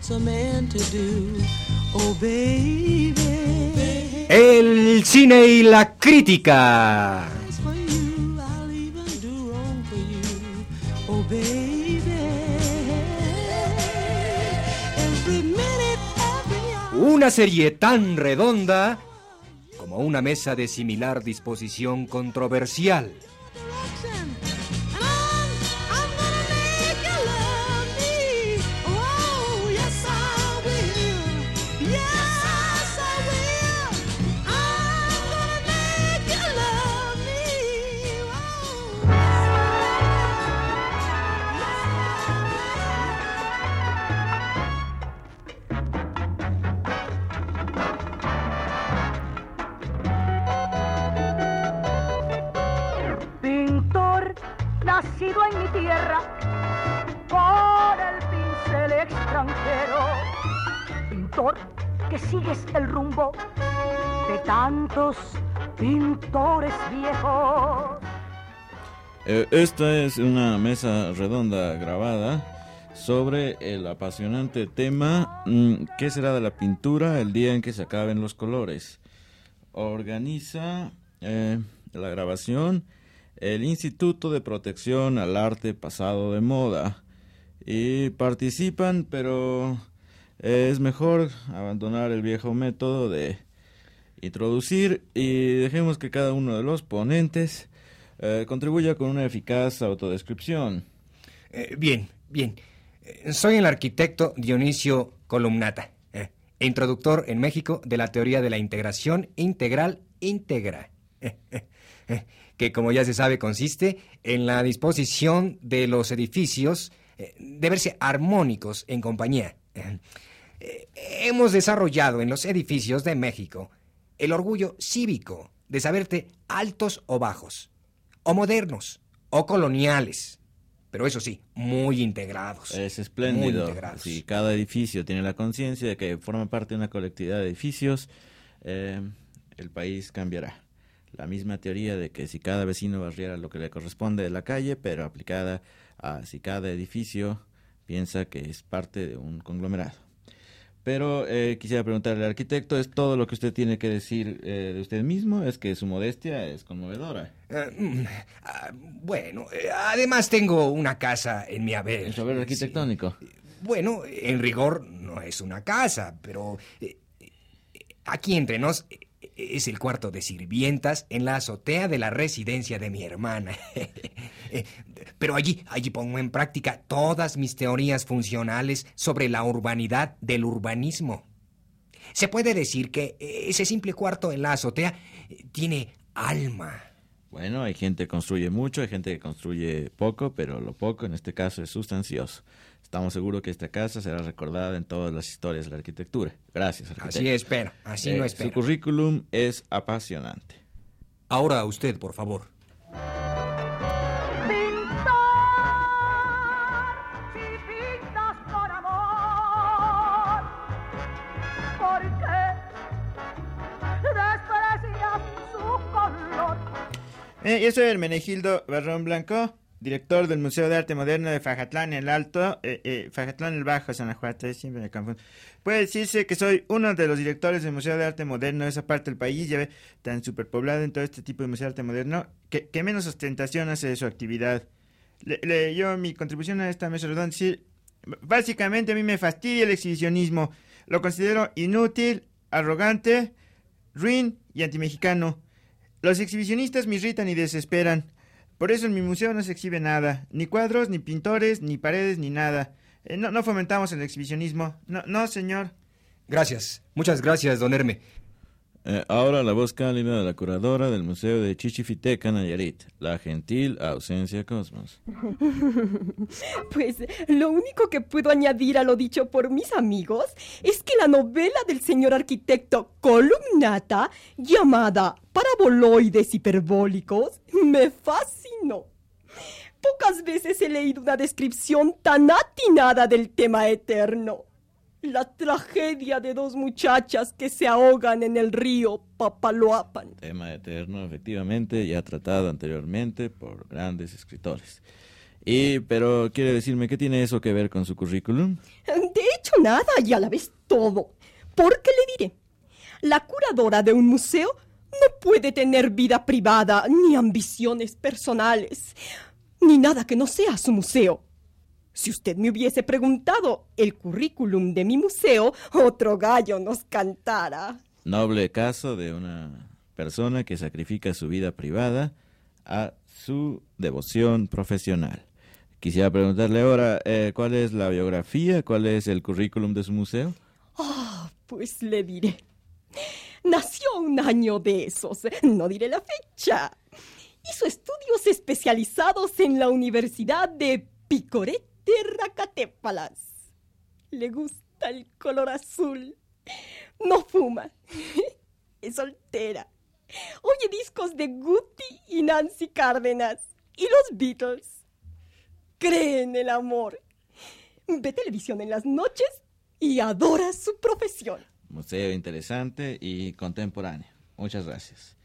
wants a man to do. Oh, baby. El cine y la crítica. Oh. Una serie tan redonda como una mesa de similar disposición controversial. Esta es una mesa redonda grabada sobre el apasionante tema mm, ¿Qué será de la pintura el día en que se acaben los colores? Organiza eh, la grabación el Instituto de Protección al Arte Pasado de Moda y participan, pero es mejor abandonar el viejo método de introducir y dejemos que cada uno de los ponentes eh, contribuya con una eficaz autodescripción. Eh, bien, bien. Eh, Soy el arquitecto Dionisio Columnata, eh, introductor en México de la teoría de la integración integral íntegra, que como ya se sabe consiste en la disposición de los edificios de verse armónicos en compañía. Hemos desarrollado en los edificios de México el orgullo cívico de saberte altos o bajos, o modernos, o coloniales, pero eso sí, muy integrados. Es Muy espléndido. integrados. Si cada edificio tiene la conciencia de que forma parte de una colectividad de edificios, eh, el país cambiará. La misma teoría de que si cada vecino barriera lo que le corresponde de la calle, pero aplicada a si cada edificio piensa que es parte de un conglomerado. Pero eh, quisiera preguntarle al arquitecto, ¿es todo lo que usted tiene que decir eh, de usted mismo? Es que su modestia es conmovedora. Eh, mm, ah, bueno, eh, además tengo una casa en mi haber. El saber arquitectónico. Bueno, en rigor no es una casa, pero eh, aquí entre nos es el cuarto de sirvientas en la azotea de la residencia de mi hermana. Eh, pero allí, allí pongo en práctica todas mis teorías funcionales sobre la urbanidad del urbanismo. Se puede decir que eh, ese simple cuarto en la azotea eh, tiene alma. Bueno, hay gente que construye mucho, hay gente que construye poco, pero lo poco en este caso es sustancioso. Estamos seguros que esta casa será recordada en todas las historias de la arquitectura. Gracias, arquitecto. Así espero, así Eh, no Su espero. currículum es apasionante. Ahora usted, por favor. Eh, yo soy Hermenegildo Barrón Blanco, director del Museo de Arte Moderno de Fajatlán el Alto, eh, eh, Fajatlán el Bajo, Sanajuate, siempre me confundo. Puede decirse que soy uno de los directores del Museo de Arte Moderno de esa parte del país, ya ve, tan superpoblado en todo este tipo de Museo de Arte Moderno, que, menos ostentación hace de su actividad. Le, le- yo mi contribución a esta mesa redonda b- básicamente a mí me fastidia el exhibicionismo, lo considero inútil, arrogante, ruin y antimexicano. Los exhibicionistas me irritan y desesperan. Por eso en mi museo no se exhibe nada, ni cuadros, ni pintores, ni paredes, ni nada. Eh, no, fomentamos el exhibicionismo. No, no, señor. Gracias, muchas gracias, don Herme. Eh, ahora la voz cálida de la curadora del Museo de Chichifiteca, Nayarit, la gentil ausencia Cosmos. Pues lo único que puedo añadir a lo dicho por mis amigos es que la novela del señor arquitecto Columnata, llamada Paraboloides hiperbólicos, me fascinó. Pocas veces he leído una descripción tan atinada del tema eterno. La tragedia de dos muchachas que se ahogan en el río Papaloapan. Tema eterno, efectivamente, ya tratado anteriormente por grandes escritores. Y, pero, ¿quiere decirme qué tiene eso que ver con su currículum? De hecho, nada y a la vez todo. Porque le diré, la curadora de un museo no puede tener vida privada, ni ambiciones personales, ni nada que no sea su museo. Si usted me hubiese preguntado el currículum de mi museo, otro gallo nos cantara. Noble caso de una persona que sacrifica su vida privada a su devoción profesional. Quisiera preguntarle ahora, eh, ¿cuál es la biografía? ¿Cuál es el currículum de su museo? Ah, pues le diré. Nació un año de esos, no diré la fecha. Hizo estudios especializados en la Universidad de Picorete Racatépalas. Le gusta el color azul. No fuma. Es soltera. Oye discos de Guti y Nancy Cárdenas. Y los Beatles. Cree en el amor. Ve televisión en las noches y adora su profesión. Museo interesante y contemporáneo. Muchas gracias.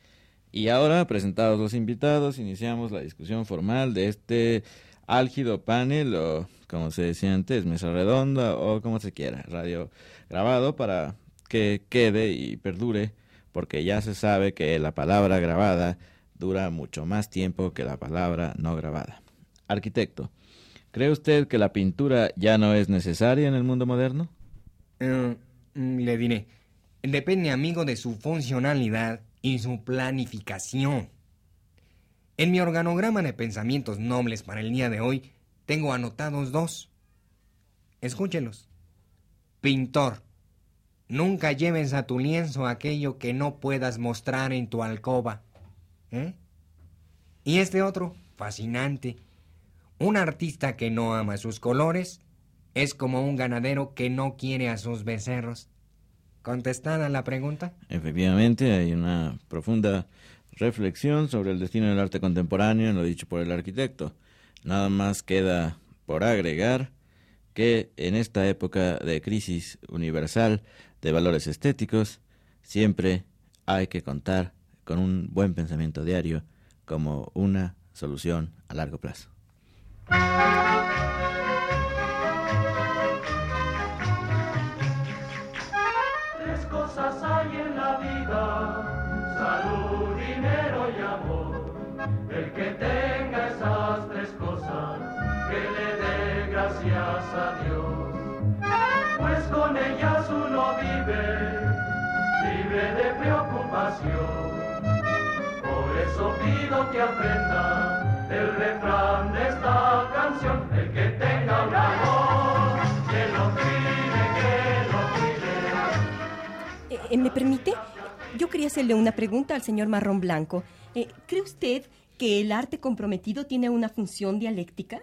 Y ahora, presentados los invitados, iniciamos la discusión formal de este álgido panel, o como se decía antes, mesa redonda, o como se quiera, radio grabado para que quede y perdure, porque ya se sabe que la palabra grabada dura mucho más tiempo que la palabra no grabada. Arquitecto, ¿cree usted que la pintura ya no es necesaria en el mundo moderno? Eh, mm, le diré, depende, amigo, de su funcionalidad y su planificación. En mi organograma de pensamientos nobles para el día de hoy, tengo anotados dos. Escúchelos. Pintor, nunca lleves a tu lienzo aquello que no puedas mostrar en tu alcoba. ¿Eh? Y este otro, fascinante. Un artista que no ama sus colores es como un ganadero que no quiere a sus becerros. ¿Contestada la pregunta? Efectivamente, hay una profunda reflexión sobre el destino del arte contemporáneo en lo dicho por el arquitecto. Nada más queda por agregar que en esta época de crisis universal de valores estéticos, siempre hay que contar con un buen pensamiento diario como una solución a largo plazo. Gracias a Dios. Pues con ellas uno vive, libre de preocupación. Por eso pido que aprenda el refrán de esta canción. El que tenga un amor, que lo cuide, que lo cuide. Eh, eh, ¿Me permite? Yo quería hacerle una pregunta al señor Marrón Blanco. Eh, ¿Cree usted que el arte comprometido tiene una función dialéctica?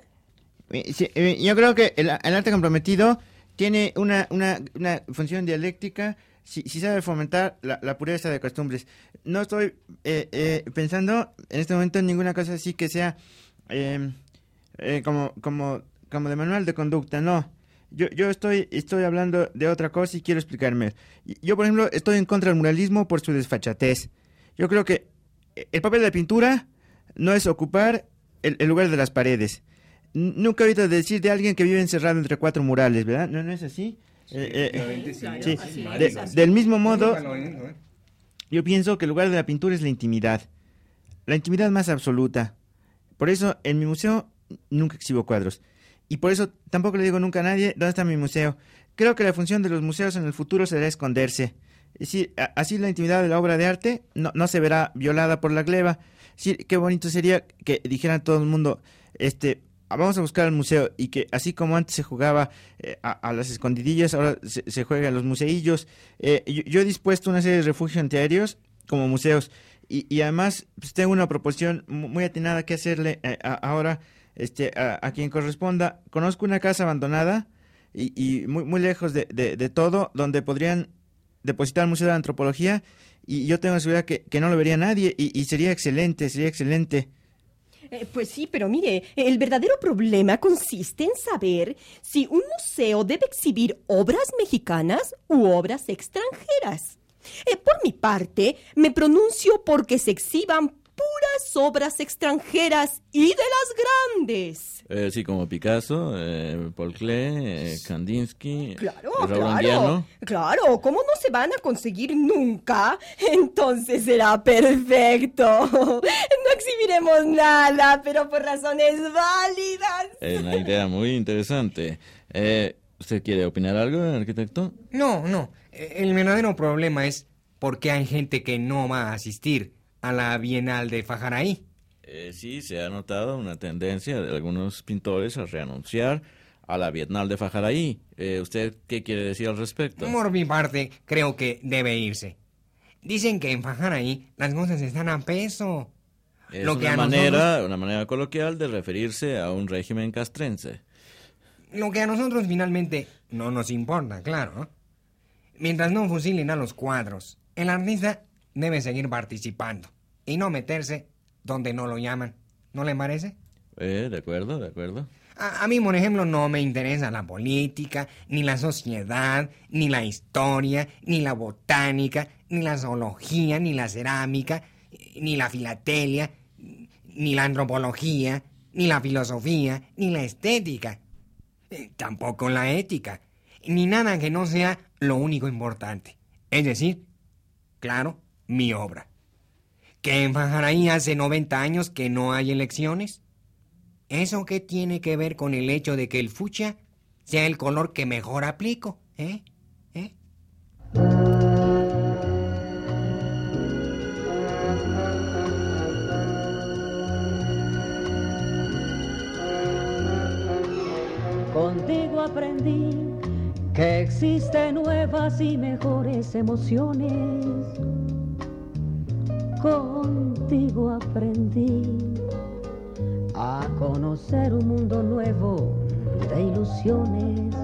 Eh, eh, yo creo que el, el arte comprometido tiene una, una, función dialéctica si, si sabe fomentar la, pureza de costumbres. No estoy eh, eh, pensando en este momento en ninguna cosa así que sea eh, eh, como, como, como de manual de conducta, no. Yo, yo estoy, estoy hablando de otra cosa y quiero explicarme. Yo, por ejemplo, estoy en contra del muralismo por su desfachatez. Yo creo que el papel de la pintura no es ocupar el, el lugar de las paredes. Nunca he oído decir de alguien que vive encerrado entre cuatro murales, ¿verdad? ¿No, no es así? Eh, eh, sí. De- del mismo modo, yo pienso que el lugar de la pintura es la intimidad. La intimidad más absoluta. Por eso, en mi museo nunca exhibo cuadros. Y por eso tampoco le digo nunca a nadie dónde está mi museo. Creo que la función de los museos en el futuro será esconderse. Es decir, a- así la intimidad de la obra de arte no, no se verá violada por la gleba. Sí, qué bonito sería que dijeran todo el mundo, este, vamos a buscar al museo y que así como antes se jugaba eh, a, las escondidillas, ahora se, se juega a los museillos. Eh, yo, he dispuesto una serie de refugios antiaéreos como museos y, y además pues, tengo una proposición mu- muy atinada que hacerle eh, a- ahora este, a, quien corresponda. Conozco una casa abandonada y, y muy, muy lejos de, todo, donde podrían depositar el Museo de Antropología y yo tengo la seguridad que, no lo vería nadie y sería excelente, sería excelente. Eh, pues sí, pero mire, el verdadero problema consiste en saber si un museo debe exhibir obras mexicanas u obras extranjeras. Eh, por mi parte, me pronuncio porque se exhiban puras obras extranjeras y de las grandes. Eh, sí, como Picasso, eh, Paul Klee, eh, Kandinsky, Claro, Raúl claro. Anguiano. Claro, ¿cómo no se van a conseguir nunca? Entonces será perfecto. No exhibiremos nada, pero por razones válidas. Eh, una idea muy interesante. Eh, ¿Usted quiere opinar algo, arquitecto? No, no. Eh, El verdadero problema es por qué hay gente que no va a asistir a la Bienal de Fajaraí. Eh, sí, se ha notado una tendencia de algunos pintores a renunciar a la Bienal de Fajaraí. Eh, ¿Usted qué quiere decir al respecto? Por mi parte, creo que debe irse. Dicen que en Fajaraí las cosas están a peso. Es lo que una a manera, una manera coloquial de referirse a un régimen castrense. Lo que a nosotros finalmente no nos importa, claro. Mientras no fusilen a los cuadros, el artista debe seguir participando y no meterse donde no lo llaman. ¿No le parece? Eh, de acuerdo, de acuerdo. A, a mí, por ejemplo, no me interesa la política, ni la sociedad, ni la historia, ni la botánica, ni la zoología, ni la cerámica, ni la filatelia, ni la antropología, ni la filosofía, ni la estética. Eh, Tampoco la ética, ni nada que no sea lo único importante. Es decir, claro, mi obra. ¿Que en hace 90 años que no hay elecciones? ¿Eso qué tiene que ver con el hecho de que el fucsia sea el color que mejor aplico? ¿Eh? ¿Eh? Contigo aprendí que existen nuevas y mejores emociones. Contigo aprendí a conocer un mundo nuevo de ilusiones.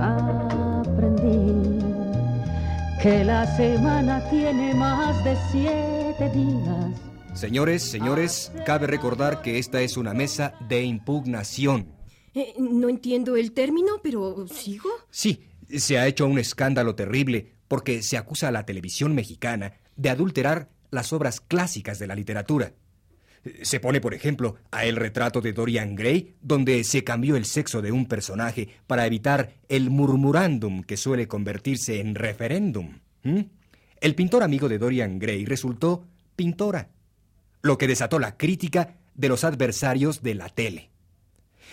Aprendí que la semana tiene más de siete días. Señores, señores, cabe recordar que esta es una mesa de impugnación. Eh, no entiendo el término, pero ¿sigo? Sí, se ha hecho un escándalo terrible porque se acusa a la televisión mexicana de adulterar las obras clásicas de la literatura. Se pone, por ejemplo, a el retrato de Dorian Gray, donde se cambió el sexo de un personaje para evitar el murmurándum que suele convertirse en referéndum. El pintor amigo de Dorian Gray resultó pintora, lo que desató la crítica de los adversarios de la tele.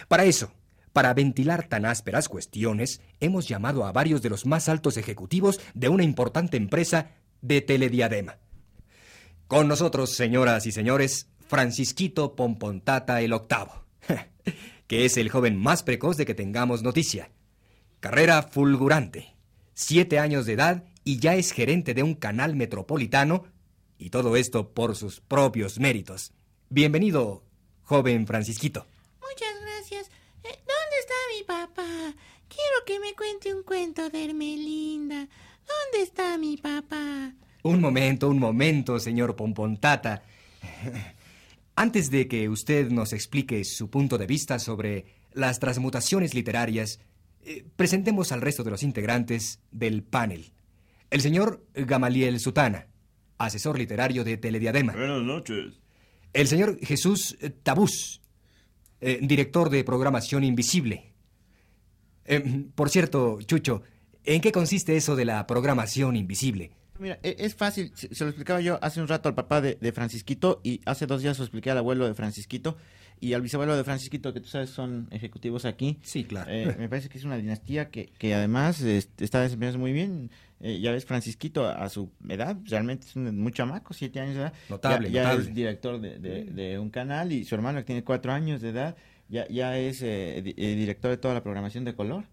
Para eso, para ventilar tan ásperas cuestiones, hemos llamado a varios de los más altos ejecutivos de una importante empresa de telediadema. Con nosotros, señoras y señores, Francisquito Pompontata el octavo, que es el joven más precoz de que tengamos noticia. Carrera fulgurante, siete años de edad y ya es gerente de un canal metropolitano, y todo esto por sus propios méritos. Bienvenido, joven Francisquito. Muchas gracias. Eh, ¿Dónde está mi papá? Quiero que me cuente un cuento de Hermelinda. ¿Dónde está mi papá? Un momento, un momento, señor Pompontata. Antes de que usted nos explique su punto de vista sobre las transmutaciones literarias, eh, presentemos al resto de los integrantes del panel. El señor Gamaliel Sutana, asesor literario de Telediadema. Buenas noches. El señor Jesús Tabús, eh, director de programación invisible. Eh, por cierto, Chucho, ¿en qué consiste eso de la programación invisible? Mira, e- es fácil, se lo explicaba yo hace un rato al papá de, de Francisquito y hace dos días se lo expliqué al abuelo de Francisquito y al bisabuelo de Francisquito, que tú sabes son ejecutivos aquí. Sí, claro. Eh, me parece que es una dinastía que, que además este, está desempeñándose muy bien. Eh, ya ves, Francisquito a, a su edad, realmente es un muy chamaco, siete años de edad. Notable, ya, ya notable. es director de, de- de un canal y su hermano que tiene cuatro años de edad ya, ya es eh, eh, director de toda la programación de color.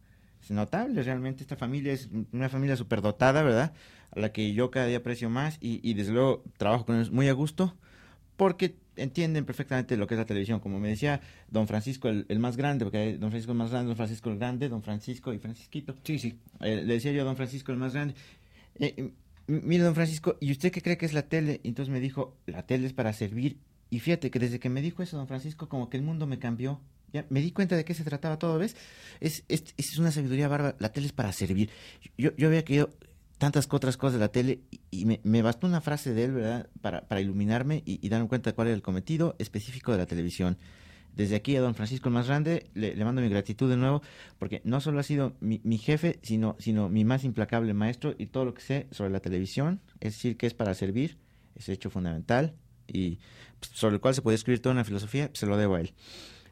Es notable, realmente esta familia es una familia superdotada, ¿verdad? A la que yo cada día aprecio más y, y desde luego trabajo con ellos muy a gusto porque entienden perfectamente lo que es la televisión. Como me decía don Francisco, el, el más grande, porque hay don Francisco el más grande, don Francisco el grande, don Francisco y Francisquito. Sí, sí. Eh, le decía yo a don Francisco el más grande, eh, mire don Francisco, ¿y usted qué cree que es la tele? Entonces me dijo, la tele es para servir. Y fíjate que desde que me dijo eso don Francisco, como que el mundo me cambió. Ya me di cuenta de qué se trataba todo, ¿ves? Es, es, es una sabiduría bárbara, la tele es para servir. Yo, yo había querido tantas otras cosas de la tele y, y me, me bastó una frase de él, ¿verdad? Para, para iluminarme y, y darme cuenta de cuál era el cometido específico de la televisión. Desde aquí a don Francisco el más grande le, le mando mi gratitud de nuevo porque no solo ha sido mi, mi jefe, sino, sino mi más implacable maestro y todo lo que sé sobre la televisión, es decir, que es para servir, es hecho fundamental y pues, sobre el cual se puede escribir toda una filosofía, se lo debo a él.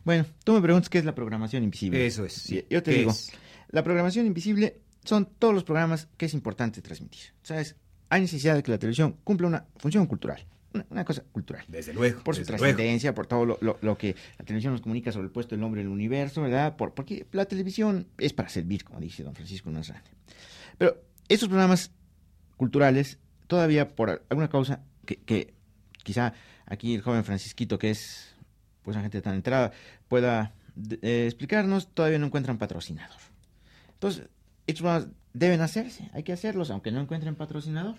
Bueno, tú me preguntas qué es la programación invisible. Eso es. sí. Yo te ¿Qué digo, es? la programación invisible son todos los programas que es importante transmitir. ¿Sabes? Hay necesidad de que la televisión cumpla una función cultural, una, una cosa cultural. Desde luego. Por su trascendencia, por todo lo, lo- lo que la televisión nos comunica sobre el puesto del hombre en el universo, ¿verdad? Por, porque la televisión es para servir, como dice don Francisco grande. Pero estos programas culturales, todavía por alguna causa que, que quizá aquí el joven Francisquito, que es pues una gente tan entrada, pueda eh, explicarnos, todavía no encuentran patrocinador. Entonces, programas deben hacerse, hay que hacerlos, aunque no encuentren patrocinador.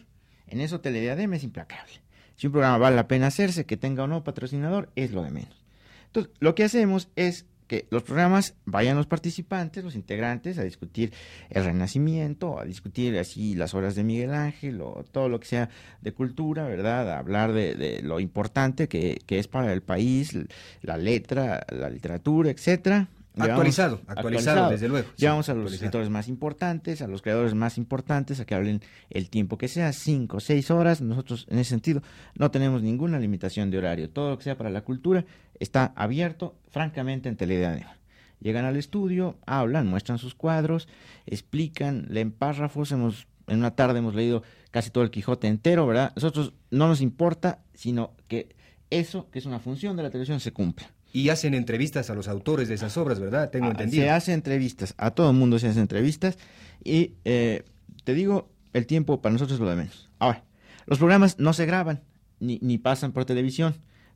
En eso Telediadem es implacable. Si un programa vale la pena hacerse, que tenga o no patrocinador, es lo de menos. Entonces, lo que hacemos es que los programas vayan los participantes, los integrantes, a discutir el Renacimiento, a discutir así las obras de Miguel Ángel o todo lo que sea de cultura, ¿verdad? A hablar de, de lo importante que, que es para el país, la letra, la literatura, etcétera. Actualizado, actualizado, desde luego. sí, Llevamos a los escritores más importantes, a los creadores más importantes, a que hablen el tiempo que sea, cinco, seis horas. Nosotros, en ese sentido, no tenemos ninguna limitación de horario. Todo lo que sea para la cultura está abierto, francamente, en Telediadema. Llegan al estudio, hablan, muestran sus cuadros, explican, leen párrafos. Hemos, en una tarde hemos leído casi todo el Quijote entero, ¿verdad? Nosotros no nos importa, sino que eso, que es una función de la televisión, se cumpla. Y hacen entrevistas a los autores de esas obras, ¿verdad? Tengo Ah, entendido. Se hace entrevistas, a todo el mundo se hacen entrevistas y eh, te digo, el tiempo para nosotros es lo de menos. Ahora, los programas no se graban ni, ni pasan por televisión,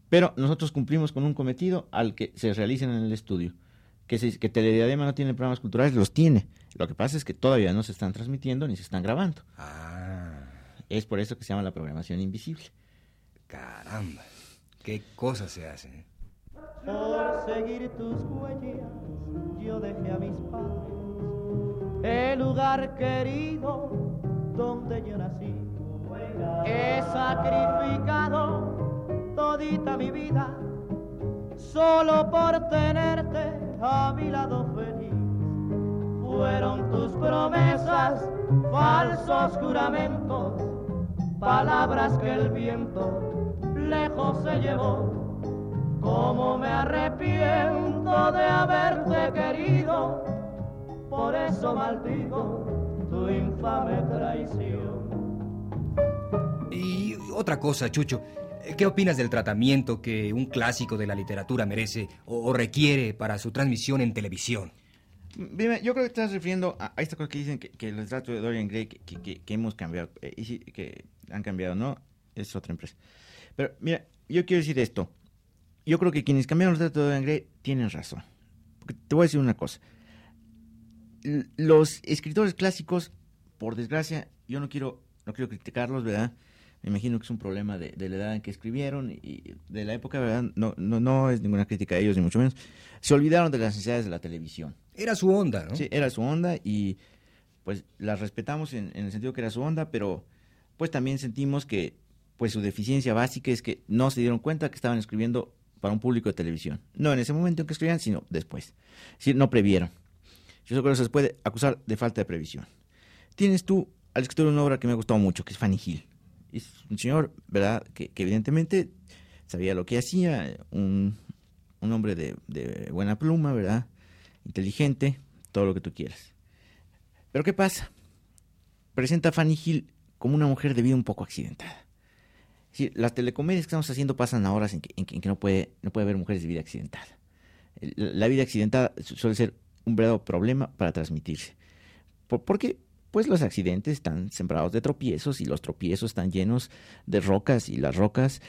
pero nosotros cumplimos con un cometido al que se realicen en el estudio. Que, se, que Telediadema no tiene programas culturales, los tiene. Lo que pasa es que todavía no se están transmitiendo ni se están grabando. Ah, Es por eso que se llama la programación invisible. caramba. Qué cosas se hacen. Por seguir tus huellas, yo dejé a mis padres, el lugar querido donde yo nací. He sacrificado todita mi vida solo por tenerte a mi lado feliz. Fueron tus promesas, falsos juramentos, palabras que el viento lejos se llevó. Como me arrepiento de haberte querido, por eso maldigo tu infame traición. Y otra cosa, Chucho. ¿Qué opinas del tratamiento que un clásico de la literatura merece o, requiere para su transmisión en televisión? Dime, yo creo que estás refiriendo a, a esta cosa que dicen que, que el retrato de Dorian Gray que, que- que- hemos cambiado, eh, y que han cambiado, ¿no? Es otra empresa. Pero mira, yo quiero decir esto. Yo creo que quienes cambiaron el retrato de Gray tienen razón. Porque te voy a decir una cosa. Los escritores clásicos, por desgracia, yo no quiero, no quiero criticarlos, ¿verdad? Me imagino que es un problema de, de la edad en que escribieron y de la época, ¿verdad? No, no, no es ninguna crítica a ellos, ni mucho menos. Se olvidaron de las necesidades de la televisión. Era su onda, ¿no? Sí, era su onda y pues las respetamos en, en el sentido que era su onda, pero pues también sentimos que pues su deficiencia básica es que no se dieron cuenta que estaban escribiendo para un público de televisión. No en ese momento en que escribían, sino después. Es no previeron. Yo creo que se puede acusar de falta de previsión. Tienes tú al escritor una obra que me ha gustado mucho, que es Fanny Hill. Es un señor, ¿verdad?, que, evidentemente sabía lo que hacía, un, hombre de, de buena pluma, ¿verdad?, inteligente, todo lo que tú quieras. Pero ¿qué pasa? Presenta a Fanny Hill como una mujer de vida un poco accidentada. Las telecomedias que estamos haciendo pasan a horas en que, en que- en que no, puede, no puede haber mujeres de vida accidentada. La vida accidentada su- suele ser un verdadero problema para transmitirse. ¿Por, por qué? Pues los accidentes están sembrados de tropiezos y los tropiezos están llenos de rocas y las rocas,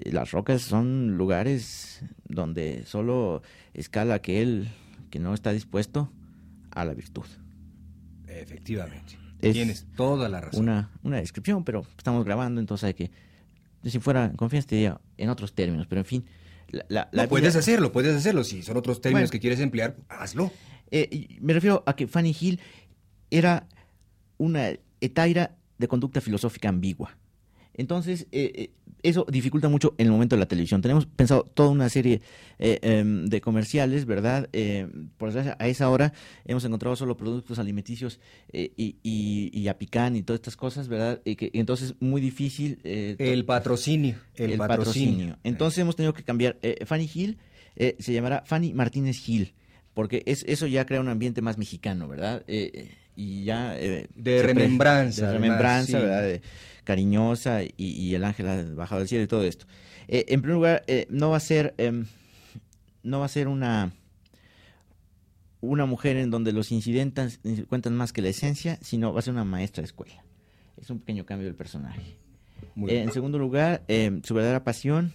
eh, las rocas son lugares donde solo escala aquel que no está dispuesto a la virtud. Efectivamente. Es Tienes toda la razón. Una, una descripción, pero estamos grabando, entonces hay que, si fuera confianza te diría en otros términos, pero en fin. La, la- No, la puedes vida- hacerlo, puedes hacerlo. Si son otros términos Bueno. que quieres emplear, hazlo. Eh, me refiero a que Fanny Hill era una etaira de conducta filosófica ambigua. Entonces, eh, eh, eso dificulta mucho en el momento de la televisión. Tenemos pensado toda una serie eh, em, de comerciales, ¿verdad? Eh, por desgracia, a esa hora hemos encontrado solo productos alimenticios y, y, y apicán y todas estas cosas, ¿verdad? Y que, y entonces, muy difícil. eh, El patrocinio. El, patrocinio. Entonces, hemos tenido que cambiar. Eh, Fanny Hill eh, se llamará Fanny Martínez Hill, porque es, eso ya crea un ambiente más mexicano, ¿verdad? Eh, eh, y ya. eh, De remembranza, De además, remembranza, sí. ¿verdad? De- cariñosa y, y el ángel ha bajado del cielo y todo esto. Eh, en primer lugar, eh, no va a ser. em, no va a ser una. Una mujer en donde los incidentes cuentan más que la esencia, sino va a ser una maestra de escuela. Es un pequeño cambio del personaje. Eh, en segundo lugar, eh, su verdadera pasión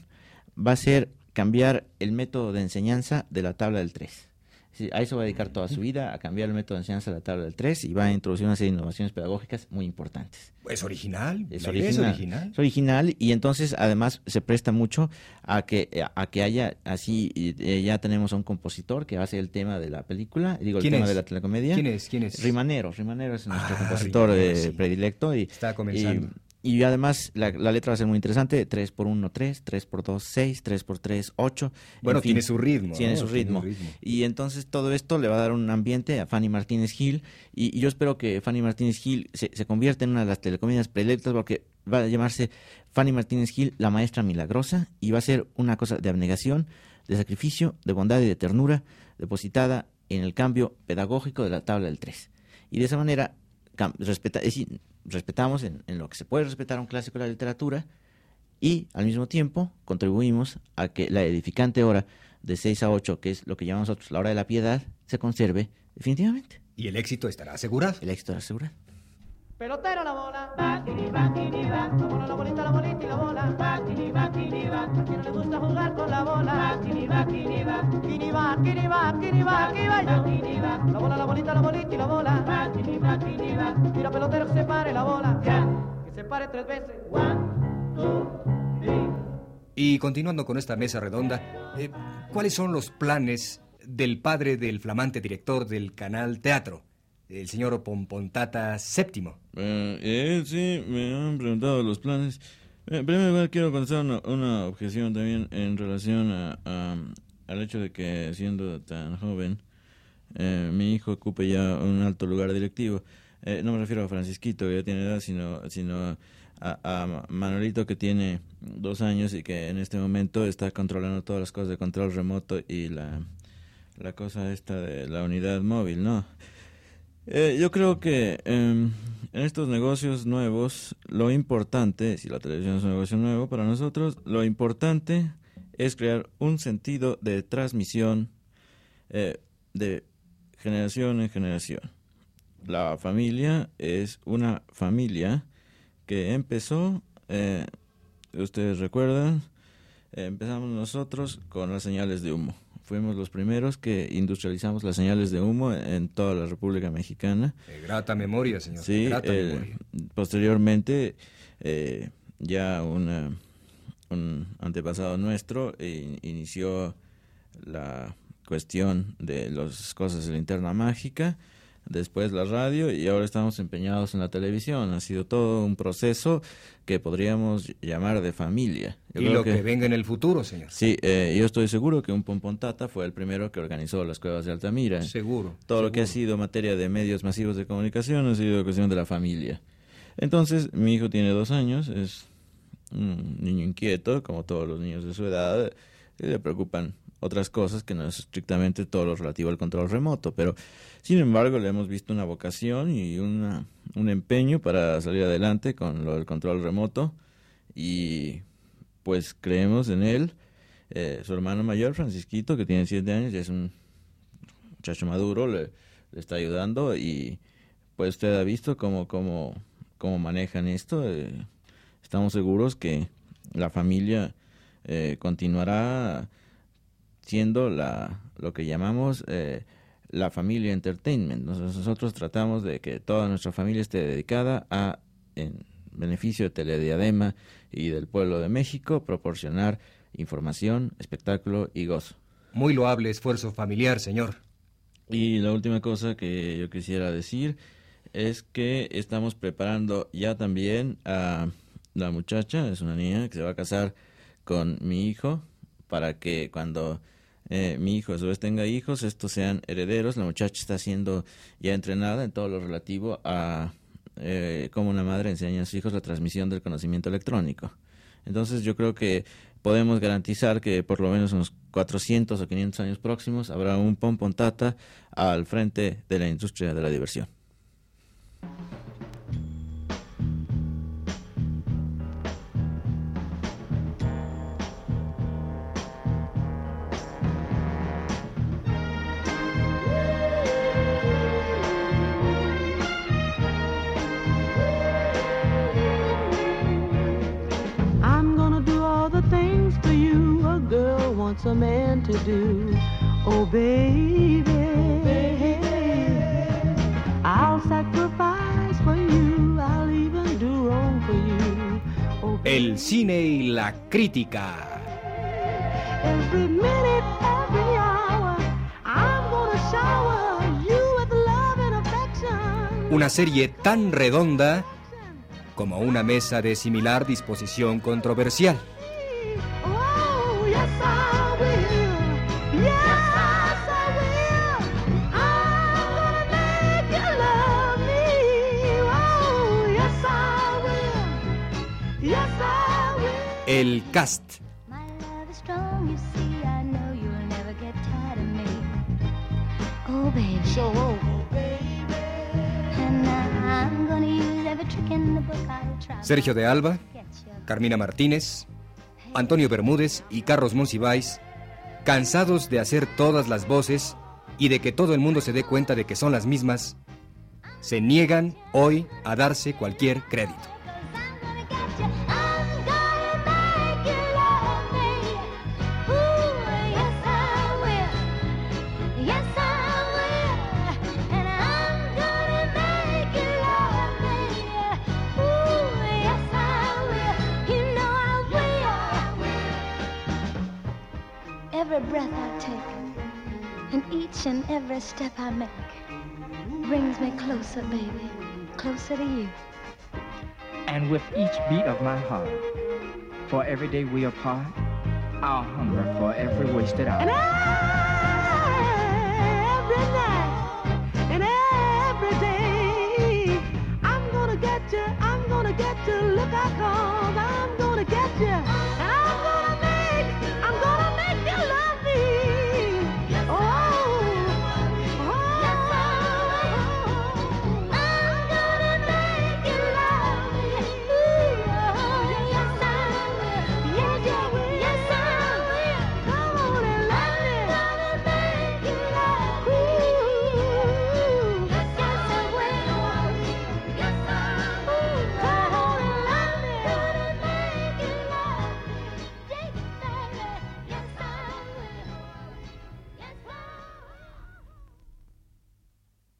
va a ser cambiar el método de enseñanza de la tabla del 3. Sí, a eso va a dedicar toda su vida, a cambiar el método de enseñanza de la tabla del 3 y va a introducir una serie de innovaciones pedagógicas muy importantes. Es original. Es original, es original. es original y entonces además se presta mucho a que a que haya así eh, ya tenemos a un compositor que va a ser el tema de la película, digo el ¿Quién tema es? de la telecomedia. ¿Quién es? ¿Quién es? Rimanero, Rimanero es nuestro Ah, compositor Rimanero, eh, sí. predilecto y Está comenzando. y, y además la, la letra va a ser muy interesante, 3 por 1 3, 3 por 2 6, 3 por 3 8. Bueno, tiene su ritmo, Tiene ¿no? su ritmo. Y entonces todo esto le va a dar un ambiente a Fanny Martínez Gil y, y yo espero que Fanny Martínez Gil se, se convierta en una de las telecomedias predilectas porque va a llamarse Fanny Martínez Gil la maestra milagrosa y va a ser una cosa de abnegación, de sacrificio, de bondad y de ternura depositada en el cambio pedagógico de la tabla del 3. Y de esa manera respeta, es decir, respetamos en, en lo que se puede respetar a un clásico de la literatura y al mismo tiempo contribuimos a que la edificante hora de 6 a 8, que es lo que llamamos nosotros la hora de la piedad, se conserve definitivamente. Y el éxito estará asegurado. El éxito estará asegurado. Pelotero la bola, batini, batini, va. La bola, la bolita, la bolita y la bola, batini, batini, va. A quien no le gusta jugar con la bola, batini, batini, va. Kini va, kini va, kini va, aquí va yo. Batini, va. La bola, la bolita, la bolita y la bola, batini, batini, va. Mira pelotero que se pare la bola, ya. Que se pare tres veces. One, two, three. Y continuando con esta mesa redonda, eh, ¿cuáles son los planes del padre del flamante director del canal Teatro, el señor Pompontata VII? Eh, eh, sí, me han preguntado los planes. Eh, en primer lugar, quiero contestar una, una objeción también en relación a, a- al hecho de que siendo tan joven, eh, mi hijo ocupe ya un alto lugar directivo. Eh, no me refiero a Francisquito, que ya tiene edad, sino, sino a, a Manolito, que tiene dos años y que en este momento está controlando todas las cosas de control remoto y la, la cosa esta de la unidad móvil, ¿no? Eh, yo creo que em, en estos negocios nuevos, lo importante, si la televisión es un negocio nuevo para nosotros, lo importante es crear un sentido de transmisión eh, de generación en generación. La familia es una familia que empezó, eh, ustedes recuerdan, eh, empezamos nosotros con las señales de humo. Fuimos los primeros que industrializamos las señales de humo en toda la República Mexicana. Eh, grata memoria, señor. Sí, grata eh, memoria. posteriormente eh, ya una, un antepasado nuestro eh, inició la cuestión de las cosas de linterna mágica, después la radio y ahora estamos empeñados en la televisión. Ha sido todo un proceso que podríamos llamar de familia. Yo y lo que... venga en el futuro, señor. Sí, eh, yo estoy seguro que un Pompontata fue el primero que organizó las cuevas de Altamira. Seguro. Todo lo que ha sido materia de medios masivos de comunicación ha sido cuestión de la familia. Entonces, mi hijo tiene dos años, es un niño inquieto, como todos los niños de su edad, y le preocupan otras cosas que no es estrictamente todo lo relativo al control remoto, pero sin embargo le hemos visto una vocación y una, un empeño para salir adelante con lo del control remoto y pues creemos en él. Eh, su hermano mayor, Francisquito, que tiene siete años, es un muchacho maduro, le, le está ayudando y pues usted ha visto cómo, cómo, cómo manejan esto. eh, estamos seguros que la familia eh, continuará siendo la lo que llamamos eh, la familia entertainment. Nos- Nosotros tratamos de que toda nuestra familia esté dedicada a, en beneficio de Telediadema y del pueblo de México, proporcionar información, espectáculo y gozo. Muy loable esfuerzo familiar, señor. Y la última cosa que yo quisiera decir es que estamos preparando ya también a la muchacha, es una niña que se va a casar con mi hijo, para que cuando eh, mi hijo a su vez tenga hijos, estos sean herederos. La muchacha está siendo ya entrenada en todo lo relativo a eh, cómo una madre enseña a sus hijos la transmisión del conocimiento electrónico. Entonces yo creo que podemos garantizar que por lo menos unos 400 o 500 años próximos habrá un pompontata al frente de la industria de la diversión. Wants a man to do. Oh, baby. I'll sacrifice for you. I'll even do wrong for you. Oh, El cine y la crítica. every minute, every hour, I'm gonna shower you with love and affection. Una serie tan redonda como una mesa de similar disposición controversial. I'll try. Sergio de Alba, Carmina Martínez, Antonio Bermúdez y Carlos Monsiváis, cansados de hacer todas las voces y de que todo el mundo se dé cuenta de que son las mismas, se niegan hoy a darse cualquier crédito. And every step I make, brings me closer, baby, closer to you. And with each beat of my heart, for every day we apart, I'll hunger for every wasted hour. And every night, and every day, I'm gonna get you, I'm gonna get you, look, I come.